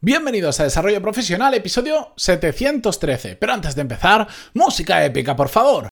Bienvenidos a Desarrollo Profesional, episodio 713. Pero antes de empezar, música épica, por favor.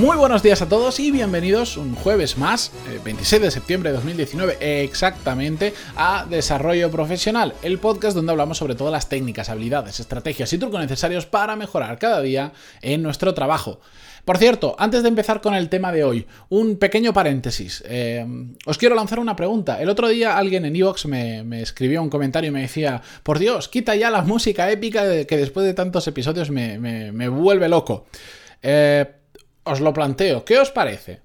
Muy buenos días a todos y bienvenidos un jueves más, 26 eh, de septiembre de 2019 exactamente, a Desarrollo Profesional, el podcast donde hablamos sobre todas las técnicas, habilidades, estrategias y trucos necesarios para mejorar cada día en nuestro trabajo. Por cierto, antes de empezar con el tema de hoy, un pequeño paréntesis. Eh, os quiero lanzar una pregunta. El otro día alguien en Evox me, escribió un comentario y me decía, por Dios, quita ya la música épica que después de tantos episodios me, me vuelve loco. Eh, os lo planteo. ¿Qué os parece?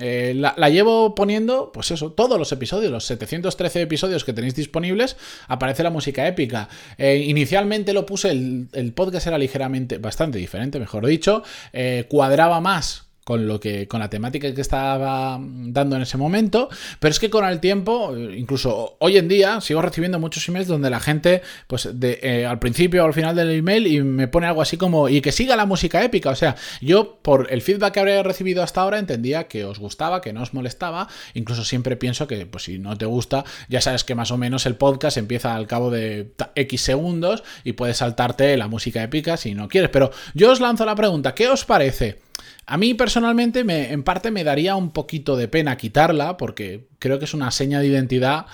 Eh, la, llevo poniendo, pues eso, todos los episodios, los 713 episodios que tenéis disponibles, aparece la música épica. Eh, inicialmente lo puse, el, podcast era ligeramente, bastante diferente, mejor dicho, eh, cuadraba más con lo que con la temática que estaba dando en ese momento, pero es que con el tiempo, incluso hoy en día, sigo recibiendo muchos emails donde la gente, pues de, eh, al principio o al final del email y me pone algo así como y que siga la música épica, o sea, yo por el feedback que habría recibido hasta ahora entendía que os gustaba, que no os molestaba, incluso siempre pienso que pues si no te gusta, ya sabes que más o menos el podcast empieza al cabo de X segundos y puedes saltarte la música épica si no quieres, pero yo os lanzo la pregunta, ¿qué os parece? A mí personalmente me, en parte me daría un poquito de pena quitarla porque creo que es una seña de identidad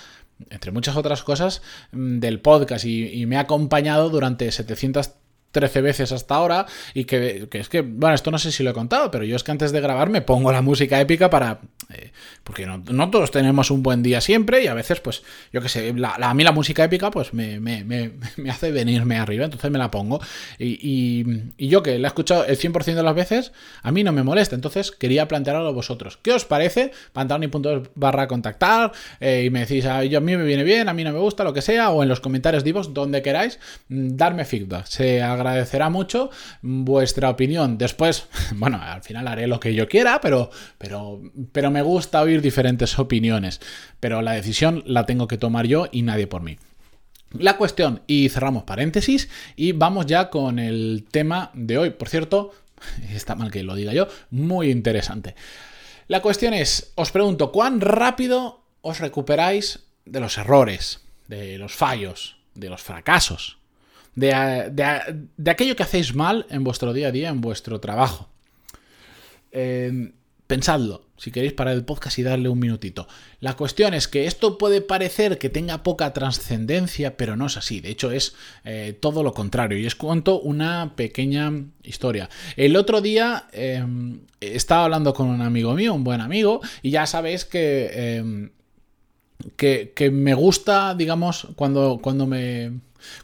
entre muchas otras cosas, mm, del podcast y, y me ha acompañado durante 700 13 veces hasta ahora y que, es que, bueno, esto no sé si lo he contado, pero yo es que antes de grabar me pongo la música épica para... Eh, porque no, todos tenemos un buen día siempre y a veces, pues, yo qué sé, la, a mí la música épica pues me, me, me, me, hace venirme arriba, entonces me la pongo. Y, y, yo que la he escuchado el 100% de las veces, a mí no me molesta, entonces quería plantearlo a vosotros. ¿Qué os parece? punto barra contactar eh, y me decís, a, yo, a mí me viene bien, a mí no me gusta, lo que sea, o en los comentarios divos, donde queráis, mm, darme feedback. Se agradecerá mucho vuestra opinión. Después, bueno, al final haré lo que yo quiera, pero, pero, pero me gusta oír diferentes opiniones. Pero la decisión la tengo que tomar yo y nadie por mí. La cuestión, y cerramos paréntesis, y vamos ya con el tema de hoy. Por cierto, está mal que lo diga yo, muy interesante. La cuestión es, os pregunto, ¿cuán rápido os recuperáis de los errores, de los fallos, de los fracasos? De, aquello que hacéis mal en vuestro día a día, en vuestro trabajo. Eh, pensadlo, si queréis parar el podcast y darle un minutito. La cuestión es que esto puede parecer que tenga poca trascendencia, pero no es así. De hecho, es eh, todo lo contrario. Y os cuento una pequeña historia. El otro día em, estaba hablando con un amigo mío, un buen amigo, y ya sabéis que, que, que me gusta, digamos, cuando, cuando me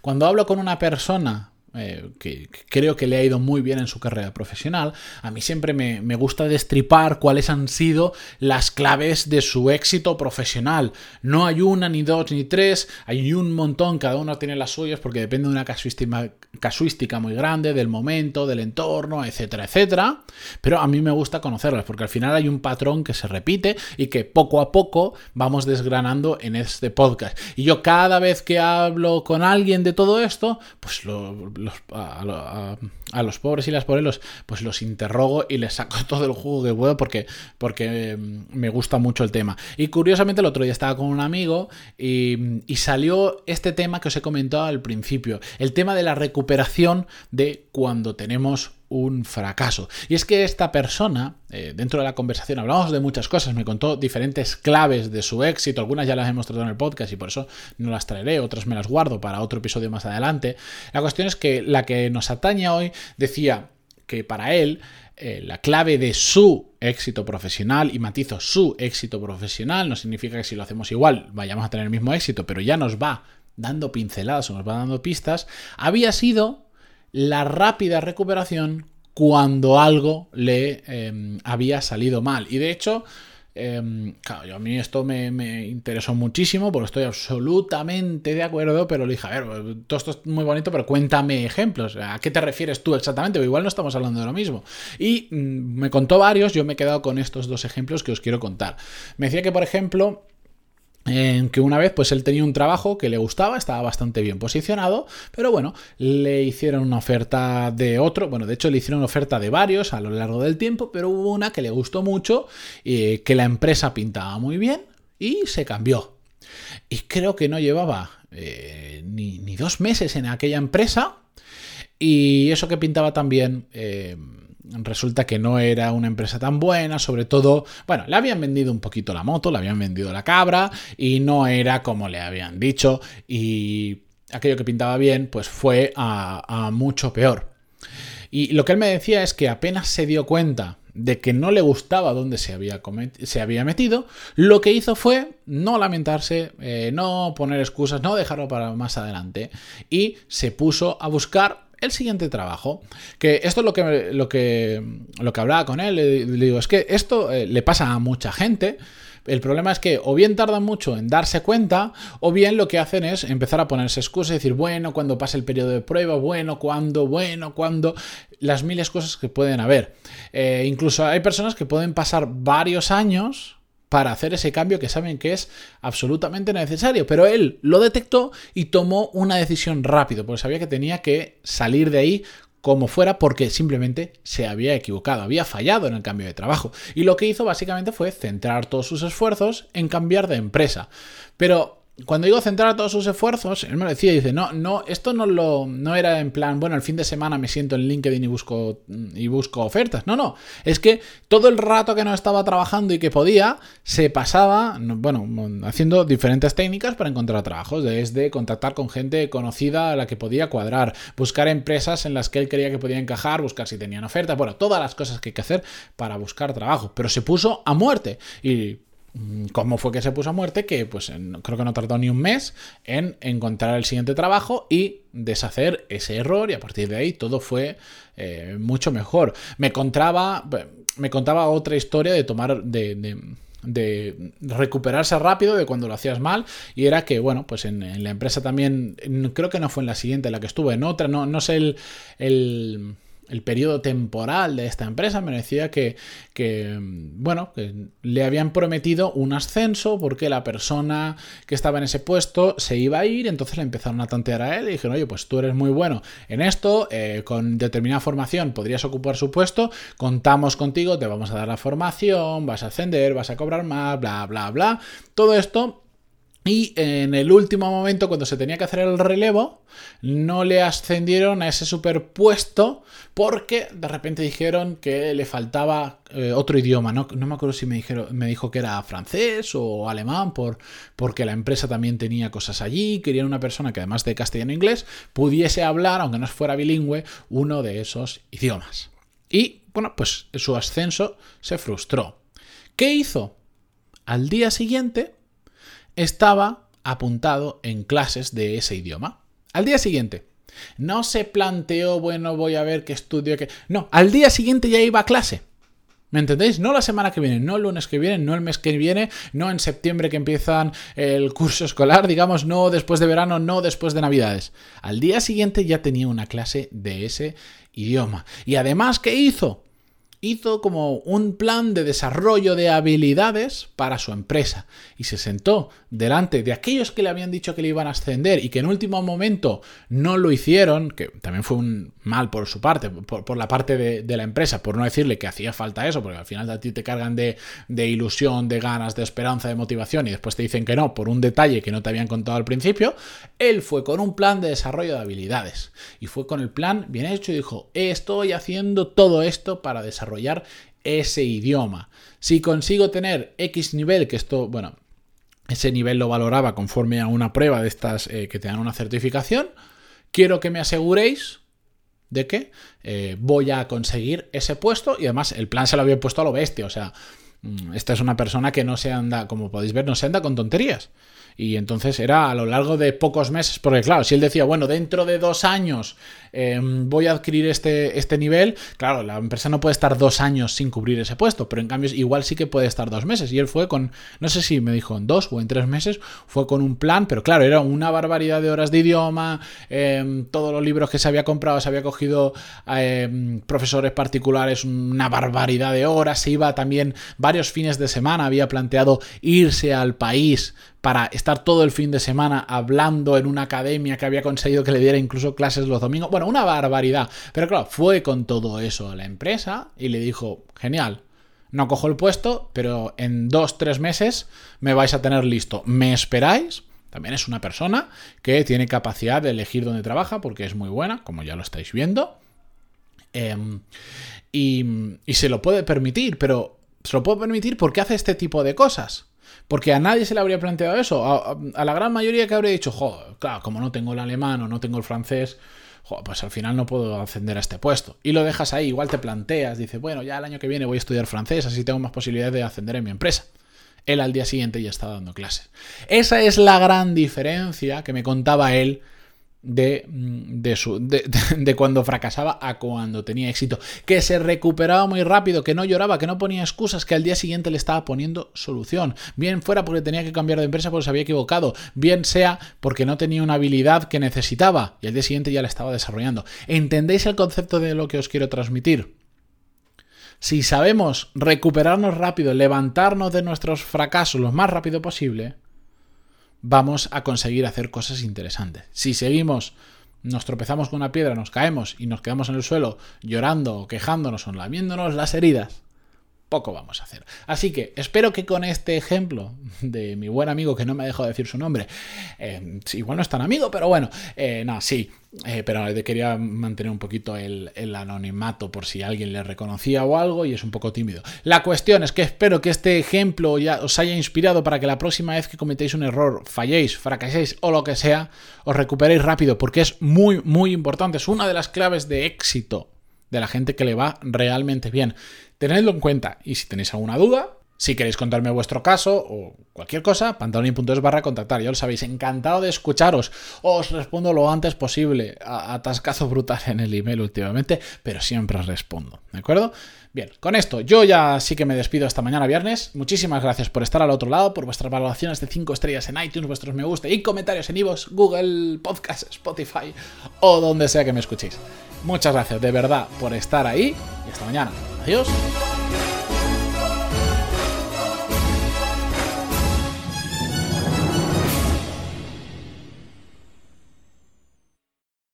cuando hablo con una persona eh, que, creo que le ha ido muy bien en su carrera profesional, a mí siempre me, gusta destripar cuáles han sido las claves de su éxito profesional. No hay una, ni dos, ni tres, hay un montón, cada uno tiene las suyas porque depende de una casuística, casuística muy grande, del momento, del entorno, etcétera, etcétera. Pero a mí me gusta conocerlas porque al final hay un patrón que se repite y que poco a poco vamos desgranando en este podcast. Y yo cada vez que hablo con alguien de todo esto, pues lo a, los pobres y las pobres pues los interrogo y les saco todo el jugo que puedo porque, porque mm, me gusta mucho el tema. Y curiosamente el otro día estaba con un amigo y, y salió este tema que os he comentado al principio, el tema de la recuperación de cuando tenemos un fracaso. Y es que esta persona, eh, dentro de la conversación, hablamos de muchas cosas, me contó diferentes claves de su éxito, algunas ya las hemos tratado en el podcast y por eso no las traeré, otras me las guardo para otro episodio más adelante. La cuestión es que la que nos atañe hoy decía que para él eh, la clave de su éxito profesional, y matizo su éxito profesional, no significa que si lo hacemos igual vayamos a tener el mismo éxito, pero ya nos va dando pinceladas o nos va dando pistas, había sido la rápida recuperación cuando algo le em, había salido mal. Y de hecho, em, claro, a mí esto me, interesó muchísimo porque estoy absolutamente de acuerdo, pero le dije, a ver, todo esto es muy bonito, pero cuéntame ejemplos. ¿A qué te refieres tú exactamente? igual no estamos hablando de lo mismo. Y mm, me contó varios, yo me he quedado con estos dos ejemplos que os quiero contar. Me decía que, por ejemplo, en que una vez pues él tenía un trabajo que le gustaba, estaba bastante bien posicionado, pero bueno, le hicieron una oferta de otro, bueno, de hecho le hicieron una oferta de varios a lo largo del tiempo, pero hubo una que le gustó mucho, y que la empresa pintaba muy bien y se cambió. Y creo que no llevaba eh, ni, dos meses en aquella empresa y eso que pintaba también... Resulta que no era una empresa tan buena, sobre todo, bueno, le habían vendido un poquito la moto, le habían vendido la cabra y no era como le habían dicho y aquello que pintaba bien pues fue a, mucho peor. Y lo que él me decía es que apenas se dio cuenta de que no le gustaba dónde se había, se había metido, lo que hizo fue no lamentarse, eh, no poner excusas, no dejarlo para más adelante y se puso a buscar el siguiente trabajo. Que esto es lo que, lo que, lo que hablaba con él. Le, digo, es que esto eh, le pasa a mucha gente. El problema es que o bien tardan mucho en darse cuenta, o bien lo que hacen es empezar a ponerse excusas y decir, bueno, cuando pase el periodo de prueba, bueno, cuando, bueno, cuando, las miles cosas que pueden haber. Eh, incluso hay personas que pueden pasar varios años para hacer ese cambio que saben que es absolutamente necesario. Pero él lo detectó y tomó una decisión rápido, porque sabía que tenía que salir de ahí como fuera porque simplemente se había equivocado, había fallado en el cambio de trabajo. Y lo que hizo básicamente fue centrar todos sus esfuerzos en cambiar de empresa. Pero cuando digo centrar todos sus esfuerzos, él me lo decía, dice, no, no, esto no lo, no era en plan, bueno, el fin de semana me siento en LinkedIn y busco, y busco ofertas. No, no, es que todo el rato que no estaba trabajando y que podía, se pasaba, bueno, haciendo diferentes técnicas para encontrar trabajos, desde contactar con gente conocida a la que podía cuadrar, buscar empresas en las que él creía que podía encajar, buscar si tenían ofertas, bueno, todas las cosas que hay que hacer para buscar trabajo, pero se puso a muerte y Mm, ¿Cómo fue que se puso a muerte? Que pues creo que no tardó ni un mes en encontrar el siguiente trabajo y deshacer ese error y a partir de ahí todo fue eh, mucho mejor. Me contaba, me contaba otra historia de tomar, de, de recuperarse rápido de cuando lo hacías mal y era que bueno pues en, la empresa también creo que no fue en la siguiente en la que estuve en otra no, no sé el el periodo temporal de esta empresa, me decía que, bueno, que le habían prometido un ascenso porque la persona que estaba en ese puesto se iba a ir, entonces le empezaron a tantear a él y dijeron, oye, pues tú eres muy bueno en esto, eh, con determinada formación podrías ocupar su puesto, contamos contigo, te vamos a dar la formación, vas a ascender, vas a cobrar más, bla, bla, bla. Todo esto y en el último momento, cuando se tenía que hacer el relevo, no le ascendieron a ese superpuesto porque de repente dijeron que le faltaba eh, otro idioma. No, me acuerdo si me, dijeron, me dijo que era francés o alemán, por, porque la empresa también tenía cosas allí. Querían una persona que además de castellano e inglés pudiese hablar, aunque no fuera bilingüe, uno de esos idiomas. Y bueno, pues su ascenso se frustró. ¿Qué hizo? Al día siguiente estaba apuntado en clases de ese idioma. Al día siguiente, no se planteó, bueno, voy a ver qué estudio, que... No, al día siguiente ya iba a clase. ¿Me entendéis? No la semana que viene, no el lunes que viene, no el mes que viene, no en septiembre que empiezan el curso escolar, digamos, no después de verano, no después de Navidades. Al día siguiente ya tenía una clase de ese idioma. Y además, ¿qué hizo? Hizo como un plan de desarrollo de habilidades para su empresa y se sentó delante de aquellos que le habían dicho que le iban a ascender y que en último momento no lo hicieron, que también fue un mal por su parte, por, la parte de, la empresa, por no decirle que hacía falta eso, porque al final a ti te cargan de, de ilusión, de ganas, de esperanza, de motivación y después te dicen que no por un detalle que no te habían contado al principio, él fue con un plan de desarrollo de habilidades y fue con el plan bien hecho y dijo, estoy haciendo todo esto para desarrollar ese idioma. Si consigo tener X nivel, que esto, bueno, ese nivel lo valoraba conforme a una prueba de estas eh, que te dan una certificación, quiero que me aseguréis de que eh, voy a conseguir ese puesto y además el plan se lo había puesto a lo bestia, o sea, mm, esta es una persona que no se anda, como podéis ver, no se anda con tonterías. Y entonces era a lo largo de pocos meses, porque claro, si él decía, bueno, dentro de dos años em, voy a adquirir este, este nivel, claro, la empresa no puede estar dos años sin cubrir ese puesto, pero en cambio igual sí que puede estar dos meses. Y él fue con, no sé si me dijo en dos o en tres meses, fue con un plan, pero claro, era una barbaridad de horas de idioma, em, todos los libros que se había comprado, se había cogido em, profesores particulares, una barbaridad de horas, se iba también varios fines de semana, había planteado irse al país para estar todo el fin de semana hablando en una academia que había conseguido que le diera incluso clases los domingos. Bueno, una barbaridad. Pero claro, fue con todo eso a la empresa y le dijo, genial, no cojo el puesto, pero en dos, tres meses me vais a tener listo. ¿Me esperáis? También es una persona que tiene capacidad de elegir dónde trabaja porque es muy buena, como ya lo estáis viendo. Em, y, se lo puede permitir, pero se lo puede permitir porque hace este tipo de cosas. Porque a nadie se le habría planteado eso. A, la gran mayoría que habría dicho, joder, claro, como no tengo el alemán o no tengo el francés, pues al final no puedo ascender a este puesto. Y lo dejas ahí, igual te planteas, dices, bueno, ya el año que viene voy a estudiar francés, así tengo más posibilidades de ascender en mi empresa. Él al día siguiente ya está dando clases. Esa es la gran diferencia que me contaba él de, mm, de, su, de, cuando fracasaba a cuando tenía éxito. Que se recuperaba muy rápido, que no lloraba, que no ponía excusas, que al día siguiente le estaba poniendo solución. Bien fuera porque tenía que cambiar de empresa porque se había equivocado, bien sea porque no tenía una habilidad que necesitaba y al día siguiente ya la estaba desarrollando. ¿Entendéis el concepto de lo que os quiero transmitir? Si sabemos recuperarnos rápido, levantarnos de nuestros fracasos lo más rápido posible, vamos a conseguir hacer cosas interesantes. Si seguimos, nos tropezamos con una piedra, nos caemos y nos quedamos en el suelo llorando, quejándonos o lamiéndonos las heridas, poco vamos a hacer. Así que espero que con este ejemplo de mi buen amigo que no me ha dejado decir su nombre, eh, igual no es tan amigo, pero bueno, eh, no, sí, eh, pero quería mantener un poquito el, anonimato por si alguien le reconocía o algo y es un poco tímido. La cuestión es que espero que este ejemplo ya os haya inspirado para que la próxima vez que cometéis un error, falléis, fracaséis o lo que sea, os recuperéis rápido porque es muy, muy importante. Es una de las claves de éxito de la gente que le va realmente bien. Tenedlo en cuenta y si tenéis alguna duda, si queréis contarme vuestro caso o cualquier cosa, pantaloni.es barra contactar. Ya lo sabéis, encantado de escucharos. Os respondo lo antes posible. Atascazo brutal en el email últimamente, pero siempre respondo. ¿De acuerdo? Bien, con esto yo ya sí que me despido hasta mañana viernes. Muchísimas gracias por estar al otro lado, por vuestras valoraciones de 5 estrellas en iTunes, vuestros me gusta y comentarios en iVoox, Google Podcast, Spotify o donde sea que me escuchéis. Muchas gracias de verdad por estar ahí y hasta mañana. Adiós.